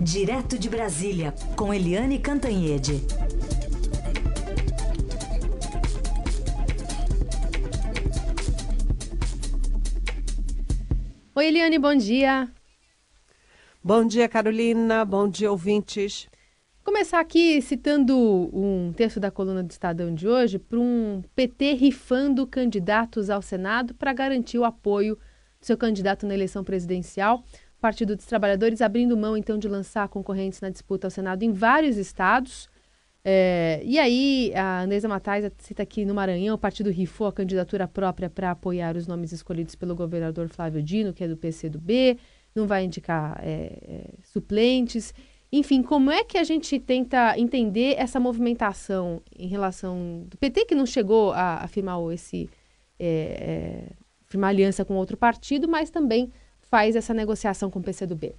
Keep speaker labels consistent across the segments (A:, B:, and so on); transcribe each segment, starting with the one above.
A: Direto de Brasília, com Eliane Cantanhede.
B: Oi, Eliane, bom dia.
C: Bom dia, Carolina. Bom dia, ouvintes.
B: Começar aqui citando um texto da coluna do Estadão de hoje para um PT rifando candidatos ao Senado para garantir o apoio do seu candidato na eleição presidencial. Partido dos Trabalhadores abrindo mão, então, de lançar concorrentes na disputa ao Senado em vários estados. É, e aí, a Andresa Matais cita aqui no Maranhão, o partido rifou a candidatura própria para apoiar os nomes escolhidos pelo governador Flávio Dino, que é do PCdoB, não vai indicar é, é, suplentes. Enfim, como é que a gente tenta entender essa movimentação em relação do PT, que não chegou a, a firmar esse é, é, firmar aliança com outro partido, mas também faz essa negociação com o PCdoB?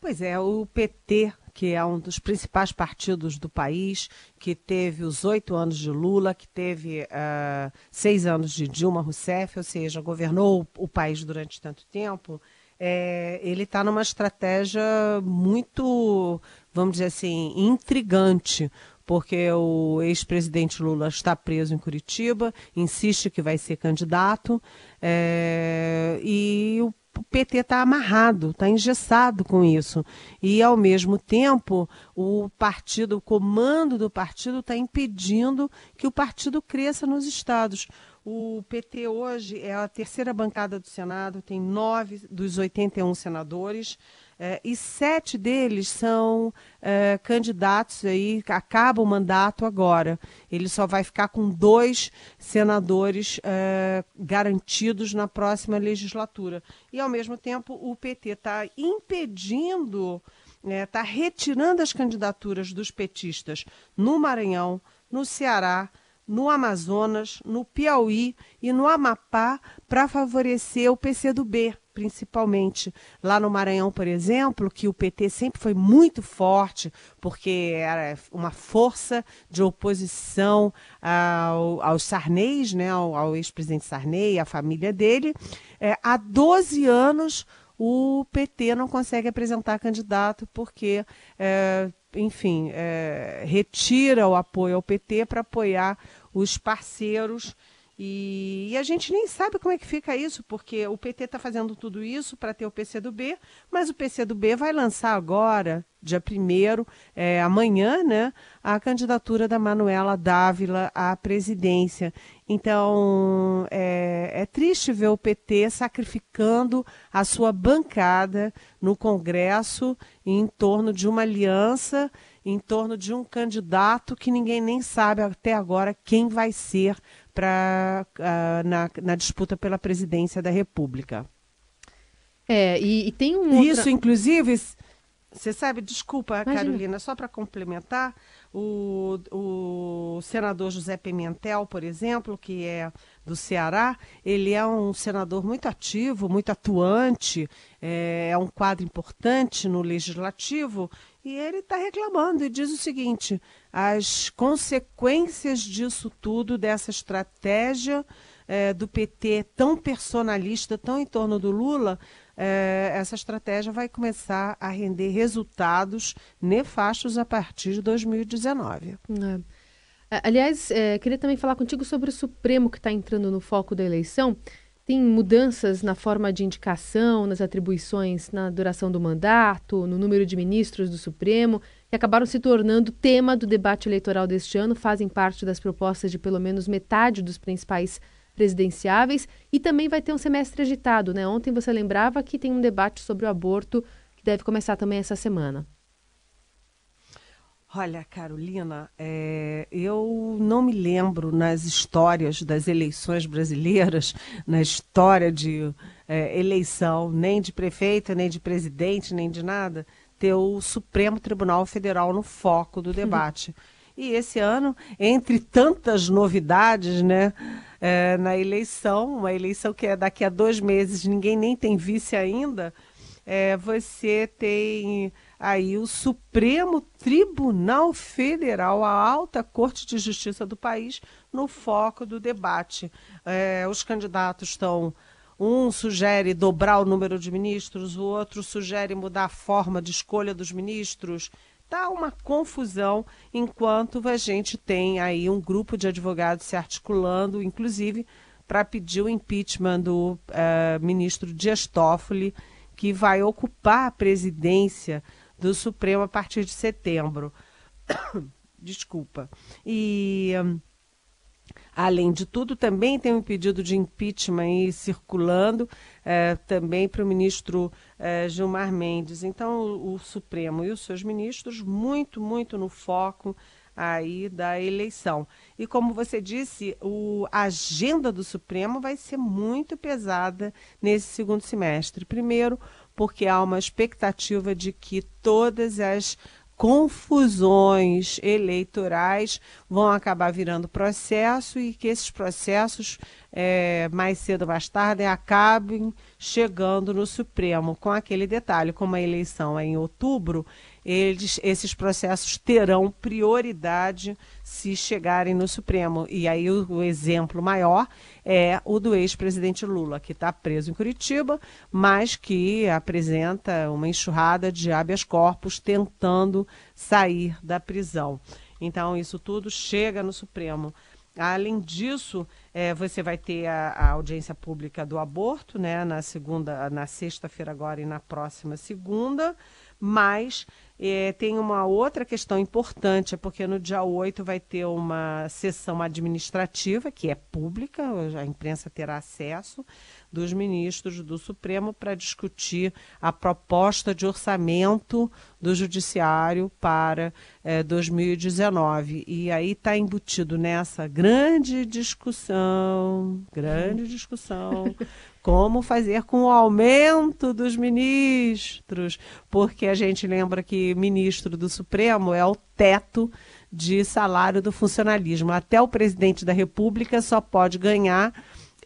C: Pois é, o PT, que é um dos principais partidos do país, que teve os oito anos de Lula, que teve uh, seis anos de Dilma Rousseff, ou seja, governou o país durante tanto tempo, é, ele está numa estratégia muito, vamos dizer assim, intrigante, porque o ex-presidente Lula está preso em Curitiba, insiste que vai ser candidato, é, e o PT está amarrado, está engessado com isso. E, ao mesmo tempo, o partido, o comando do partido está impedindo que o partido cresça nos estados. O PT hoje é a terceira bancada do Senado, tem nove dos 81 senadores. É, e sete deles são é, candidatos aí, acaba o mandato agora. Ele só vai ficar com dois senadores é, garantidos na próxima legislatura. E, ao mesmo tempo, o PT está impedindo, está retirando as candidaturas dos petistas no Maranhão, no Ceará, no Amazonas, no Piauí e no Amapá para favorecer o PCdoB, principalmente. Lá no Maranhão, por exemplo, que o PT sempre foi muito forte, porque era uma força de oposição ao, ao Sarney, né, ao, ao ex-presidente Sarney, à família dele. É, há 12 anos o PT não consegue apresentar candidato porque é, enfim, é, retira o apoio ao PT para apoiar os parceiros. E, e, a gente nem sabe como é que fica isso, porque o PT está fazendo tudo isso para ter o PCdoB, mas o PCdoB vai lançar agora, dia 1 é, amanhã, né, a candidatura da Manuela Dávila à presidência. Então, é, é triste ver o PT sacrificando a sua bancada no Congresso em torno de uma aliança em torno de um candidato que ninguém nem sabe até agora quem vai ser pra, uh, na, na disputa pela presidência da República.
B: É, e, e tem um.
C: Isso, outra... inclusive, você sabe, desculpa, Imagina. Carolina, só para complementar, o, o senador José Pimentel, por exemplo, que é do Ceará, ele é um senador muito ativo, muito atuante, é, é um quadro importante no legislativo e ele está reclamando e diz o seguinte: as consequências disso tudo, dessa estratégia é, do PT tão personalista, tão em torno do Lula, é, essa estratégia vai começar a render resultados nefastos a partir de 2019.
B: É. Aliás, é, queria também falar contigo sobre o Supremo que está entrando no foco da eleição tem mudanças na forma de indicação, nas atribuições, na duração do mandato, no número de ministros do Supremo, que acabaram se tornando tema do debate eleitoral deste ano, fazem parte das propostas de pelo menos metade dos principais presidenciáveis e também vai ter um semestre agitado, né? Ontem você lembrava que tem um debate sobre o aborto que deve começar também essa semana.
C: Olha, Carolina, é, eu não me lembro nas histórias das eleições brasileiras, na história de é, eleição, nem de prefeito, nem de presidente, nem de nada, ter o Supremo Tribunal Federal no foco do debate. E esse ano, entre tantas novidades, né, é, na eleição, uma eleição que é daqui a dois meses, ninguém nem tem vice ainda, é, você tem aí o Supremo Tribunal Federal, a alta corte de justiça do país, no foco do debate. É, os candidatos estão Um sugere dobrar o número de ministros, o outro sugere mudar a forma de escolha dos ministros. Está uma confusão, enquanto a gente tem aí um grupo de advogados se articulando, inclusive para pedir o impeachment do uh, ministro Dias Toffoli, que vai ocupar a presidência do Supremo a partir de setembro. Desculpa. E. Um, Além de tudo, também tem um pedido de impeachment aí circulando eh, também para o ministro eh, Gilmar Mendes. Então, o, o, Supremo e os seus ministros muito, muito no foco aí da eleição. E como você disse, o, a agenda do Supremo vai ser muito pesada nesse segundo semestre. Primeiro, porque há uma expectativa de que todas as confusões eleitorais vão acabar virando processo e que esses processos, é, mais cedo ou mais tarde, acabem chegando no Supremo. Com aquele detalhe, como a eleição é em outubro, eles, esses processos terão prioridade se chegarem no Supremo. E aí o, o exemplo maior é o do ex-presidente Lula, que está preso em Curitiba, mas que apresenta uma enxurrada de habeas corpus tentando sair da prisão. Então, isso tudo chega no Supremo. Além disso, é, você vai ter a, a, audiência pública do aborto, né, na segunda, na sexta-feira agora e na próxima segunda, mas é, tem uma outra questão importante, é porque no dia 8 vai ter uma sessão administrativa, que é pública, a imprensa terá acesso, dos ministros do Supremo para discutir a proposta de orçamento do Judiciário para é, 2019. E aí está embutido nessa grande discussão, grande discussão, como fazer com o aumento dos ministros, porque a gente lembra que ministro do Supremo é o teto de salário do funcionalismo. Até o presidente da República só pode ganhar,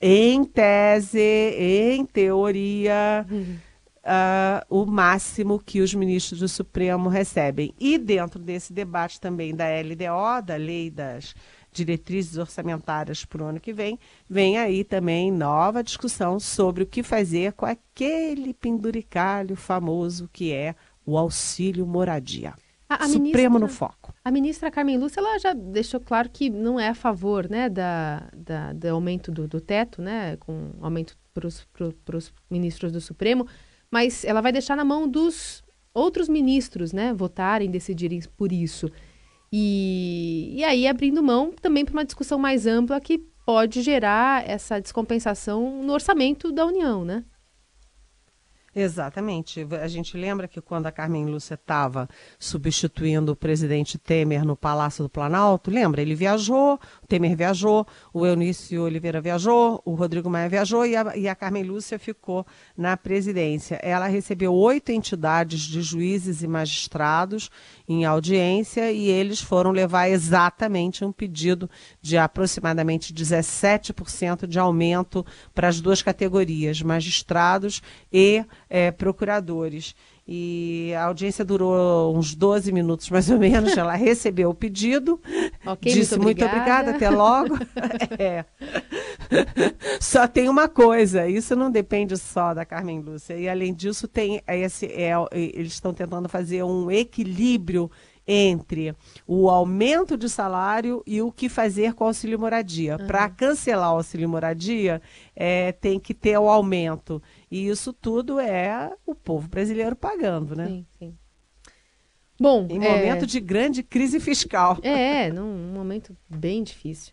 C: em tese, em teoria, uhum. uh, o máximo que os ministros do Supremo recebem. E dentro desse debate também da LDO, da Lei das diretrizes orçamentárias para o ano que vem, vem aí também nova discussão sobre o que fazer com aquele penduricalho famoso que é o auxílio moradia. A, a Supremo ministra, no foco.
B: A ministra Carmen Lúcia ela já deixou claro que não é a favor né, da, da do aumento do, do teto, né, com aumento para os ministros do Supremo, mas ela vai deixar na mão dos outros ministros né, votarem, decidirem por isso. E, e aí abrindo mão também para uma discussão mais ampla que pode gerar essa descompensação no orçamento da União, né?
C: Exatamente. A gente lembra que quando a Carmen Lúcia estava substituindo o presidente Temer no Palácio do Planalto, lembra? Ele viajou, o Temer viajou, o Eunício Oliveira viajou, o Rodrigo Maia viajou e a, e a Carmen Lúcia ficou na presidência. Ela recebeu oito entidades de juízes e magistrados em audiência e eles foram levar exatamente um pedido de aproximadamente 17% de aumento para as duas categorias, magistrados e é, procuradores. E a audiência durou uns 12 minutos, mais ou menos. Ela recebeu o pedido, okay, disse muito obrigada. muito obrigada, até logo. é. Só tem uma coisa, isso não depende só da Carmen Lúcia. E além disso, tem esse, é, eles estão tentando fazer um equilíbrio entre o aumento de salário e o que fazer com o auxílio moradia. Uhum. Para cancelar o auxílio moradia, é, tem que ter o aumento. E isso tudo é o povo brasileiro pagando, né? Sim, sim. Bom, em é... momento de grande crise fiscal.
B: É, num momento bem difícil.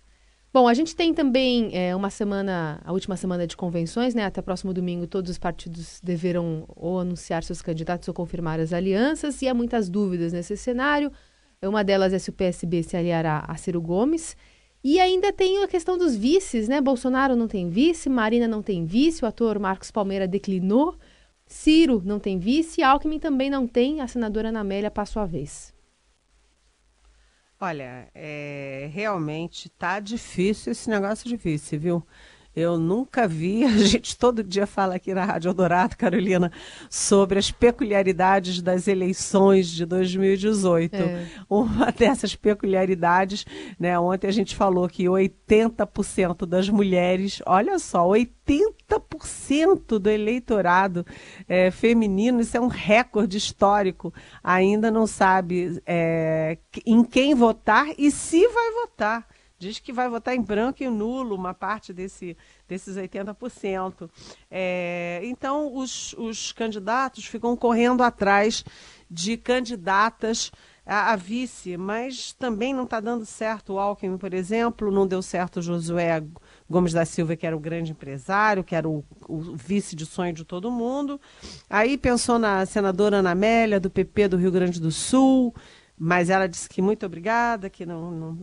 B: Bom, a gente tem também é, uma semana, a última semana de convenções, né? Até próximo domingo, todos os partidos deverão ou anunciar seus candidatos ou confirmar as alianças, e há muitas dúvidas nesse cenário. Uma delas é se o PSB se aliará a Ciro Gomes. E ainda tem a questão dos vices, né? Bolsonaro não tem vice, Marina não tem vice, o ator Marcos Palmeira declinou, Ciro não tem vice, Alckmin também não tem, a senadora Ana passou a vez.
C: Olha, é, realmente tá difícil esse negócio de vice, viu? Eu nunca vi, a gente todo dia fala aqui na Rádio Eldorado, Carolina, sobre as peculiaridades das eleições de 2018. É. Uma dessas peculiaridades, né, ontem a gente falou que 80% das mulheres, olha só, 80% do eleitorado é, feminino, isso é um recorde histórico, ainda não sabe é, em quem votar e se vai votar diz que vai votar em branco e nulo uma parte desse, desses 80%. É, então, os, os candidatos ficam correndo atrás de candidatas a, a vice, mas também não está dando certo o Alckmin, por exemplo, não deu certo o Josué Gomes da Silva, que era o grande empresário, que era o, o, vice de sonho de todo mundo. Aí pensou na senadora Ana Amélia, do PP do Rio Grande do Sul, mas ela disse que muito obrigada, que não, não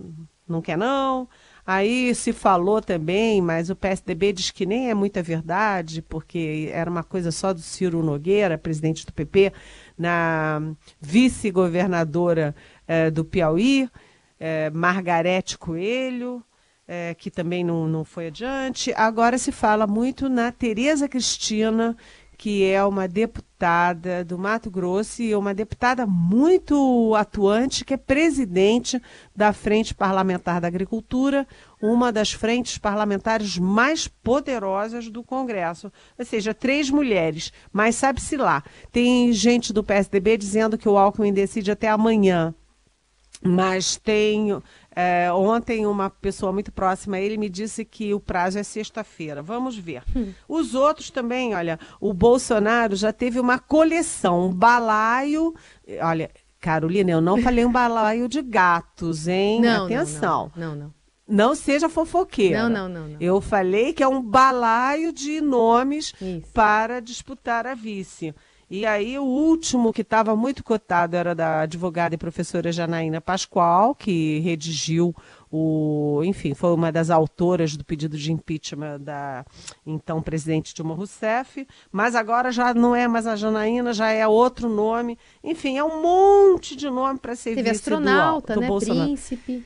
C: não quer não. Aí se falou também, mas o PSDB diz que nem é muita verdade, porque era uma coisa só do Ciro Nogueira, presidente do PP, na vice-governadora eh, do Piauí, eh, Margarete Coelho, eh, que também não, não foi adiante. Agora se fala muito na Tereza Cristina, que é uma deputada do Mato Grosso e uma deputada muito atuante, que é presidente da Frente Parlamentar da Agricultura, uma das frentes parlamentares mais poderosas do Congresso. Ou seja, três mulheres, mas sabe-se lá. Tem gente do PSDB dizendo que o Alckmin decide até amanhã. Mas tem é, ontem, uma pessoa muito próxima a ele me disse que o prazo é sexta-feira. Vamos ver. Hum. Os outros também, olha, o Bolsonaro já teve uma coleção, um balaio. Olha, Carolina, eu não falei um balaio de gatos, hein?
B: Não,
C: Atenção.
B: Não, não. não, não.
C: Não seja fofoqueira.
B: Não, não, não, não,
C: Eu falei que é um balaio de nomes Isso. para disputar a vice. E aí o último que estava muito cotado era da advogada e professora Janaína Pascoal, que redigiu o, enfim, foi uma das autoras do pedido de impeachment da então presidente Dilma Rousseff, mas agora já não é mais a Janaína, já é outro nome. Enfim, é um monte de nome para ser
B: Teve astronauta, do, do né? Bolsonaro. Príncipe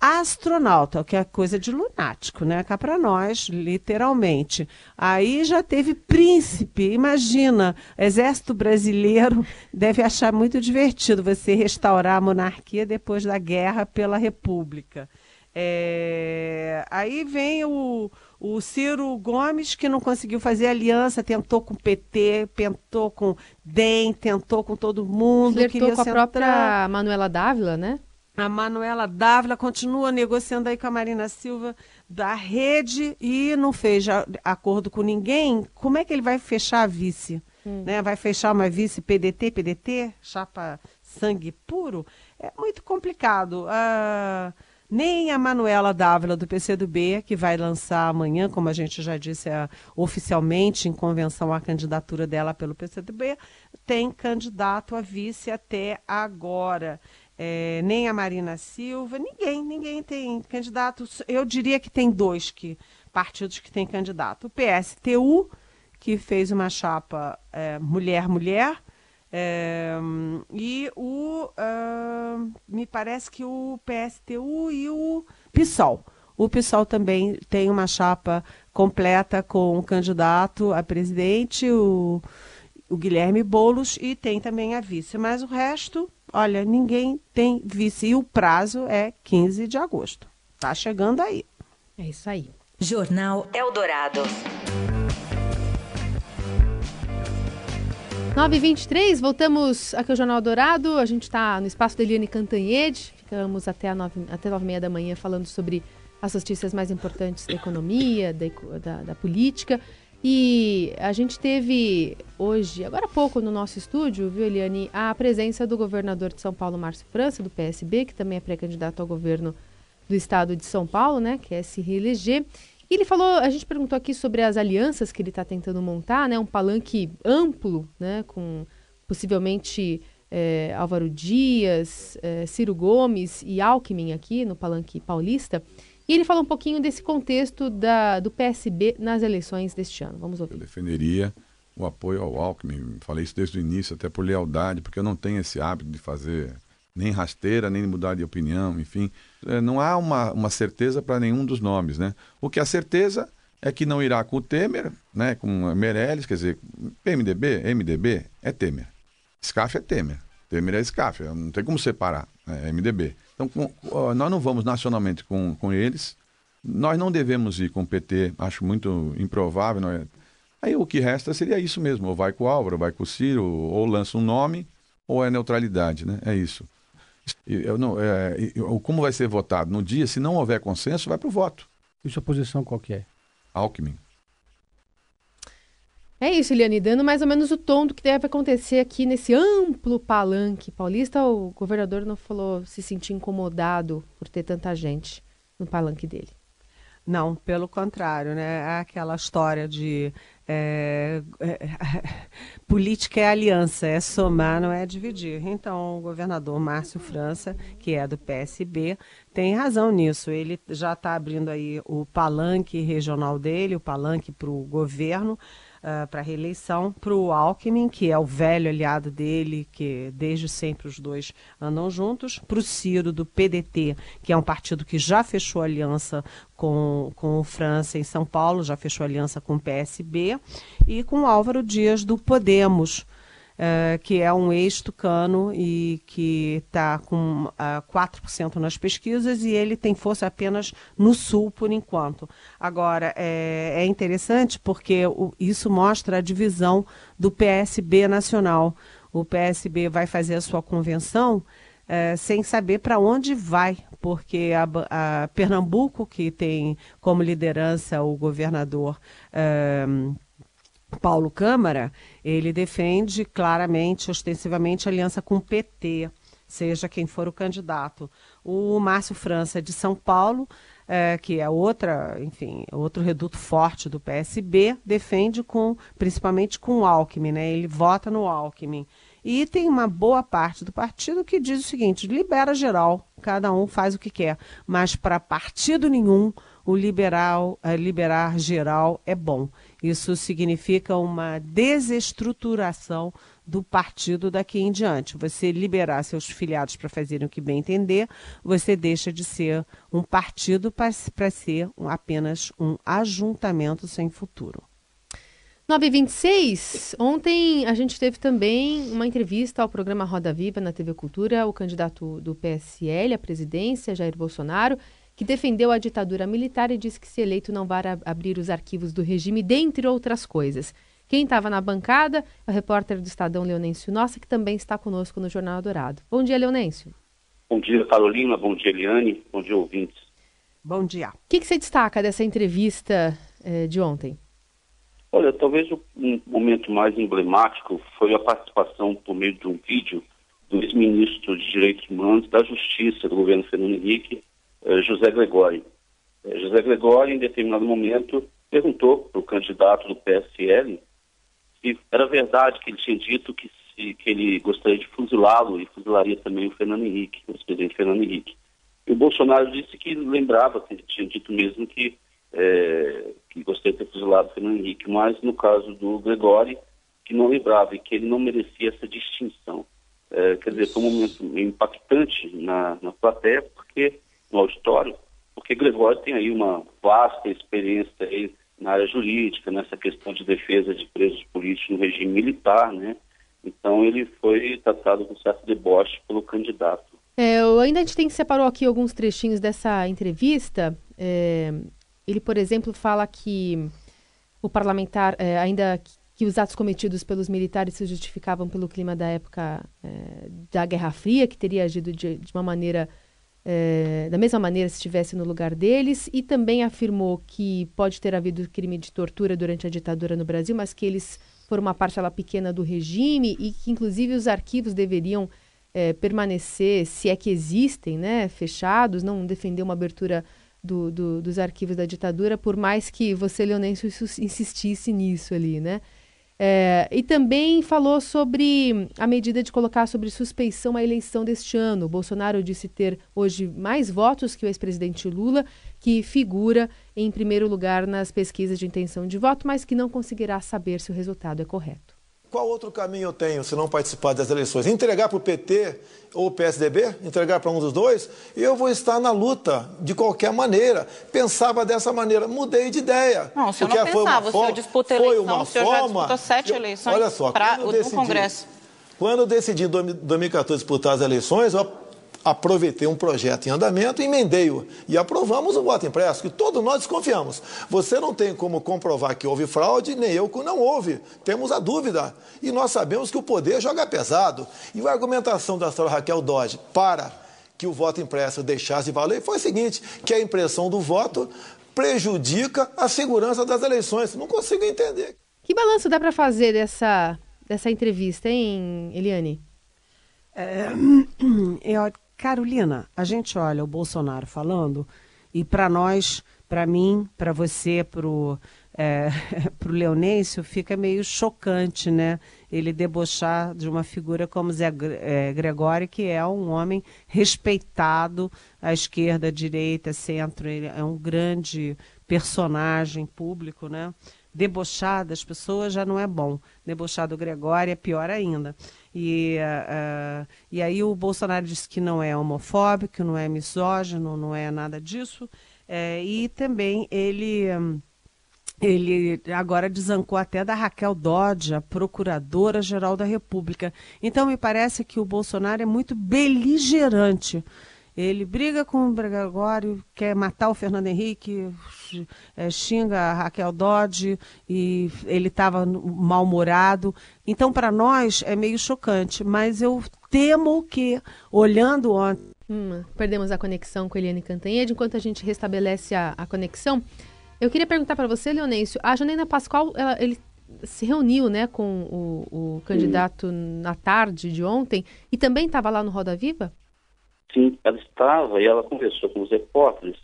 C: astronauta, que é coisa de lunático, né? Cá para nós, literalmente. Aí já teve príncipe, imagina, exército brasileiro deve achar muito divertido você restaurar a monarquia depois da guerra pela república. É... Aí vem o, o Ciro Gomes, que não conseguiu fazer aliança, tentou com o PT, tentou com DEM, tentou com todo mundo.
B: Flertou com a própria Manuela Dávila, né?
C: A Manuela Dávila continua negociando aí com a Marina Silva da rede e não fez acordo com ninguém. Como é que ele vai fechar a vice? Hum. Né? Vai fechar uma vice PDT, PDT, chapa sangue puro? É muito complicado. Uh, nem a Manuela Dávila do PCdoB, que vai lançar amanhã, como a gente já disse é, oficialmente em convenção a candidatura dela pelo PCdoB, tem candidato a vice até agora é, nem a Marina Silva, ninguém, ninguém tem candidato. Eu diria que tem dois que, partidos que têm candidato. O PSTU, que fez uma chapa mulher-mulher, é, é, e o. Uh, me parece que o PSTU e o PSOL. O PSOL também tem uma chapa completa com o candidato a presidente, o, o Guilherme Boulos, e tem também a vice. Mas o resto Olha, ninguém tem vice. E o prazo é 15 de agosto. Tá chegando aí.
B: É isso aí.
A: Jornal Eldorado.
B: 9h23, voltamos aqui ao Jornal Dourado. A gente está no espaço da Eliane Cantanhede. Ficamos até, a 9, até 9h30 da manhã falando sobre as notícias mais importantes da economia, da, da, da política. E a gente teve hoje, agora há pouco no nosso estúdio, viu, Eliane, a presença do governador de São Paulo, Márcio França, do PSB, que também é pré-candidato ao governo do estado de São Paulo, né, que é se reeleger. E ele falou, a gente perguntou aqui sobre as alianças que ele está tentando montar, né, um palanque amplo, né, com possivelmente é, Álvaro Dias, é, Ciro Gomes e Alckmin aqui no palanque paulista. E ele fala um pouquinho desse contexto da, do PSB nas eleições deste ano. Vamos ouvir.
D: Eu defenderia o apoio ao Alckmin. Falei isso desde o início, até por lealdade, porque eu não tenho esse hábito de fazer nem rasteira, nem mudar de opinião, enfim. É, não há uma, uma certeza para nenhum dos nomes, né? O que há certeza é que não irá com o Temer, né, com Meirelles, quer dizer, PMDB, MDB é Temer. SCAF é Temer. Temer é SCAF, não tem como separar, né, é MDB. Então, com, nós não vamos nacionalmente com, com eles, nós não devemos ir com o PT, acho muito improvável. É? Aí o que resta seria isso mesmo, ou vai com o Álvaro, ou vai com o Ciro, ou lança um nome, ou é neutralidade, né? É isso. Eu não, é, como vai ser votado no dia, se não houver consenso, vai para o voto.
E: E sua posição qual que é?
D: Alckmin.
B: É isso, Eliane, dando mais ou menos o tom do que deve acontecer aqui nesse amplo palanque paulista. O governador não falou se sentir incomodado por ter tanta gente no palanque dele.
C: Não, pelo contrário, né? É aquela história de é, é, política é aliança, é somar, não é dividir. Então, o governador Márcio França, que é do PSB, tem razão nisso. Ele já está abrindo aí o palanque regional dele, o palanque para o governo uh, ah, para a reeleição, para o Alckmin, que é o velho aliado dele, que desde sempre os dois andam juntos, para o Ciro, do PDT, que é um partido que já fechou aliança com, com o França em São Paulo, já fechou aliança com o PSB, e com o Álvaro Dias, do Podemos uh, que é um ex-tucano e que está com uh, eh, 4% nas pesquisas e ele tem força apenas no sul por enquanto. Agora, é, é interessante porque o, isso mostra a divisão do PSB nacional. O PSB vai fazer a sua convenção é, sem saber para onde vai, porque a, a, Pernambuco, que tem como liderança o governador é, Paulo Câmara, ele defende claramente, ostensivamente, aliança com o PT, seja quem for o candidato. O Márcio França de São Paulo, é, que é outra, enfim, outro reduto forte do PSB, defende com, principalmente com o Alckmin, né? Ele vota no Alckmin. E tem uma boa parte do partido que diz o seguinte: libera geral, cada um faz o que quer, mas para partido nenhum o liberal, uh, liberar geral é bom. Isso significa uma desestruturação do partido daqui em diante. Você liberar seus filiados para fazerem o que bem entender, você deixa de ser um partido para ser um, apenas um ajuntamento sem futuro.
B: 926, ontem a gente teve também uma entrevista ao programa Roda Viva na TV Cultura, o candidato do PSL à presidência, Jair Bolsonaro, que defendeu a ditadura militar e disse que se eleito não vai abrir os arquivos do regime, dentre outras coisas. Quem estava na bancada é o repórter do Estadão Leonêncio Nossa, que também está conosco no Jornal Dourado. Bom dia, Leonêncio.
F: Bom dia, Carolina. Bom dia, Eliane. Bom dia, ouvintes.
C: Bom dia. O
B: que, que você destaca dessa entrevista eh, de ontem?
F: Olha, talvez o um momento mais emblemático foi a participação por meio de um vídeo do ex-ministro de Direitos Humanos da Justiça do governo Fernando Henrique, José Gregório. Eh, José Gregório, em determinado momento, perguntou para o candidato do PSL se era verdade que ele tinha dito que, se, que ele gostaria de fuzilá-lo e fuzilaria também o Fernando Henrique, o ex-presidente Fernando Henrique. E o Bolsonaro disse que lembrava que ele tinha dito mesmo que, é, que gostaria de ter fuzilado o Fernando Henrique, mas no caso do Gregório, que não lembrava e que ele não merecia essa distinção. É, quer dizer, foi um momento impactante na, na plateia, porque no auditório, porque Gregório tem aí uma vasta experiência aí na área jurídica, nessa questão de defesa de presos políticos no regime militar, né? Então ele foi tratado com certo deboche pelo candidato.
B: É, ainda a gente tem que separou aqui alguns trechinhos dessa entrevista. É, ele, por exemplo, fala que o parlamentar, é, ainda que os atos cometidos pelos militares se justificavam pelo clima da época é, da Guerra Fria, que teria agido de, de uma maneira é, da mesma maneira se estivesse no lugar deles, e também afirmou que pode ter havido crime de tortura durante a ditadura no Brasil, mas que eles foram uma parcela pequena do regime e que, inclusive, os arquivos deveriam é, permanecer, se é que existem, né, fechados, não defender uma abertura do, do, dos arquivos da ditadura, por mais que você, Leonêncio, insistisse nisso ali, né? É, e também falou sobre a medida de colocar sobre suspeição a eleição deste ano. Bolsonaro disse ter hoje mais votos que o ex-presidente Lula, que figura em primeiro lugar nas pesquisas de intenção de voto, mas que não conseguirá saber se o resultado é correto.
E: Qual outro caminho eu tenho se não participar das eleições? Entregar para o PT ou o PSDB? Entregar para um dos dois? Eu vou estar na luta de qualquer maneira. Pensava dessa maneira, mudei de ideia.
G: Não, o senhor não pensava, o senhor disputa eleição, foi uma o senhor forma, já disputou sete
E: eu,
G: eleições
E: olha só,
G: pra,
E: no
G: decidi, Congresso.
E: Quando eu decidi em 2014 disputar as eleições, eu aproveitei um projeto em andamento, emendei-o e aprovamos o voto impresso, que todos nós desconfiamos. Você não tem como comprovar que houve fraude, nem eu que não houve. Temos a dúvida. E nós sabemos que o poder joga pesado. E a argumentação da senhora Raquel Dodge para que o voto impresso deixasse de valer foi o seguinte, que a impressão do voto prejudica a segurança das eleições. Não consigo entender.
B: Que balanço dá para fazer dessa, dessa entrevista, hein, Eliane?
C: É, eu Carolina, a gente olha o Bolsonaro falando e para nós, para mim, para você, para o é, pro Leonêncio, fica meio chocante, né? Ele debochar de uma figura como Zé é, Gregório, que é um homem respeitado à esquerda, à direita, centro. Ele é um grande personagem público, né? Debochar das pessoas já não é bom. Debochar do Gregório é pior ainda. E, uh, e aí o Bolsonaro disse que não é homofóbico, não é misógino, não é nada disso. É, e também ele, ele agora desancou até da Raquel Dodge, a procuradora-geral da República. Então me parece que o Bolsonaro é muito beligerante ele briga com o Gregório, quer matar o Fernando Henrique, é, xinga a Raquel Dodge e ele estava mal-humorado. Então, para nós, é meio chocante, mas eu temo que, olhando ontem.
B: Hum, perdemos a conexão com Eliane Cantanhede. Enquanto a gente restabelece a, a conexão, eu queria perguntar para você, Leonêncio, a Janaina Pascoal, ela, ele se reuniu né, com o, o candidato na tarde de ontem e também estava lá no Roda Viva?
F: Sim, ela estava e ela conversou com os repórteres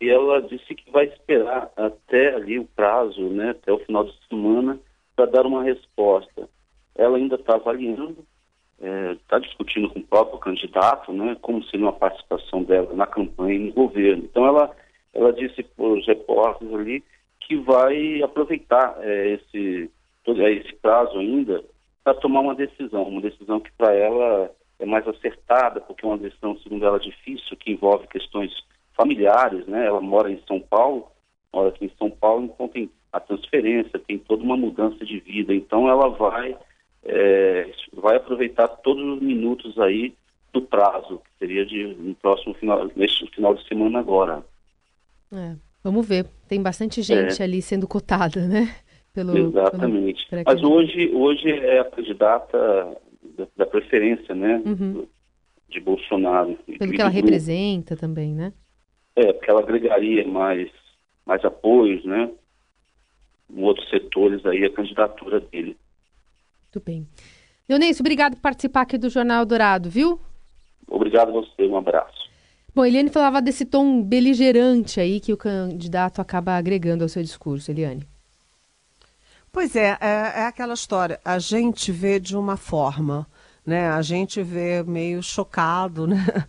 F: e ela disse que vai esperar até ali o prazo, né, até o final de semana, para dar uma resposta. Ela ainda está avaliando, está é, discutindo com o próprio candidato, né, como seria uma participação dela na campanha e no governo. Então ela, ela disse para os repórteres ali que vai aproveitar é, esse, todo, esse prazo ainda para tomar uma decisão, uma decisão que para ela é mais acertada, porque é uma decisão, segundo ela, difícil, que envolve questões familiares, né? Ela mora em São Paulo, mora aqui em São Paulo, então tem a transferência, tem toda uma mudança de vida. Então ela vai, é, vai aproveitar todos os minutos aí do prazo, que seria de no próximo final, neste final de semana agora.
B: É, vamos ver. Tem bastante gente é. ali sendo cotada, né?
F: Pelo, Exatamente. Pelo... Mas hoje, hoje é a candidata da, da preferência, né, uhum. de Bolsonaro.
B: Pelo que ela representa também, né?
F: É, porque ela agregaria mais, mais apoios, né, em outros setores aí, a candidatura dele.
B: Muito bem. Leonês, obrigado por participar aqui do Jornal Dourado, viu?
F: Obrigado a você, um abraço.
B: Bom, Eliane falava desse tom beligerante aí que o candidato acaba agregando ao seu discurso, Eliane.
C: Pois é, é, é aquela história. A gente vê de uma forma né? A gente vê meio chocado, né?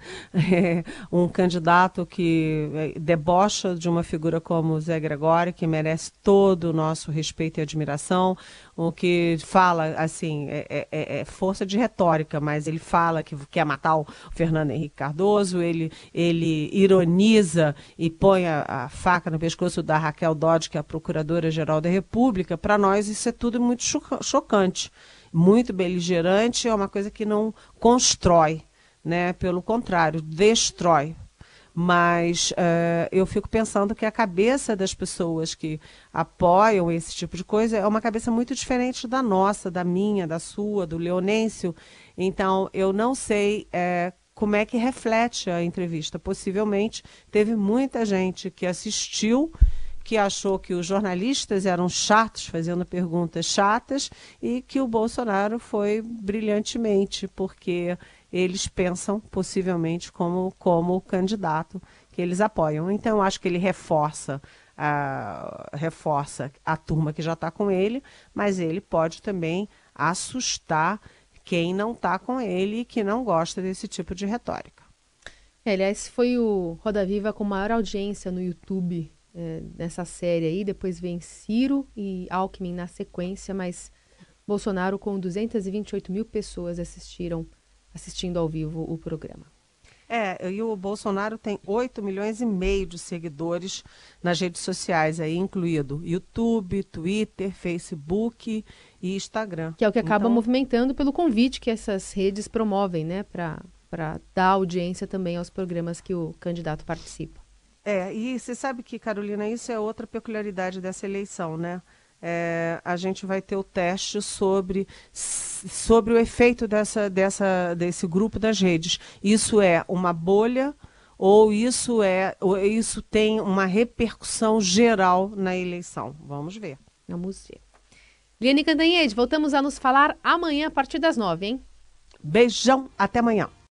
C: É, um candidato que é, debocha de uma figura como o Zé Gregório, que merece todo o nosso respeito e admiração, o que fala, assim, é, é, é, é força de retórica, mas ele fala que quer matar o Fernando Henrique Cardoso, ele, ele ironiza e põe a, a faca no pescoço da Raquel Dodge, que é a Procuradora-Geral da República. Para nós isso é tudo muito chocante muito beligerante é uma coisa que não constrói, né? Pelo contrário, destrói. Mas uh, eu fico pensando que a cabeça das pessoas que apoiam esse tipo de coisa é uma cabeça muito diferente da nossa, da minha, da sua, do Leonêncio. Então, eu não sei uh, como é que reflete a entrevista. Possivelmente teve muita gente que assistiu que achou que os jornalistas eram chatos, fazendo perguntas chatas, e que o Bolsonaro foi brilhantemente, porque eles pensam possivelmente como, como candidato que eles apoiam. Então, acho que ele reforça a, reforça a turma que já está com ele, mas ele pode também assustar quem não está com ele e que não gosta desse tipo de retórica.
B: É, aliás, foi o Roda Viva com maior audiência no YouTube é, nessa série aí. Depois vem Ciro e Alckmin na sequência, mas Bolsonaro com 228 mil pessoas assistiram assistindo ao vivo o programa.
C: É, e o Bolsonaro tem 8 milhões e meio de seguidores nas redes sociais, aí incluído YouTube, Twitter, Facebook e Instagram.
B: Que é o que acaba então... movimentando pelo convite que essas redes promovem, né, para dar audiência também aos programas que o candidato participa.
C: É, e você sabe que, Carolina, isso é outra peculiaridade dessa eleição, né? é, a gente vai ter o teste sobre, sobre o efeito dessa, dessa, desse grupo das redes. Isso é uma bolha ou isso é ou isso tem uma repercussão geral na eleição? Vamos ver.
B: Vamos ver. Liane Cantanhede, voltamos a nos falar amanhã a partir das nove, hein?
C: Beijão, até amanhã.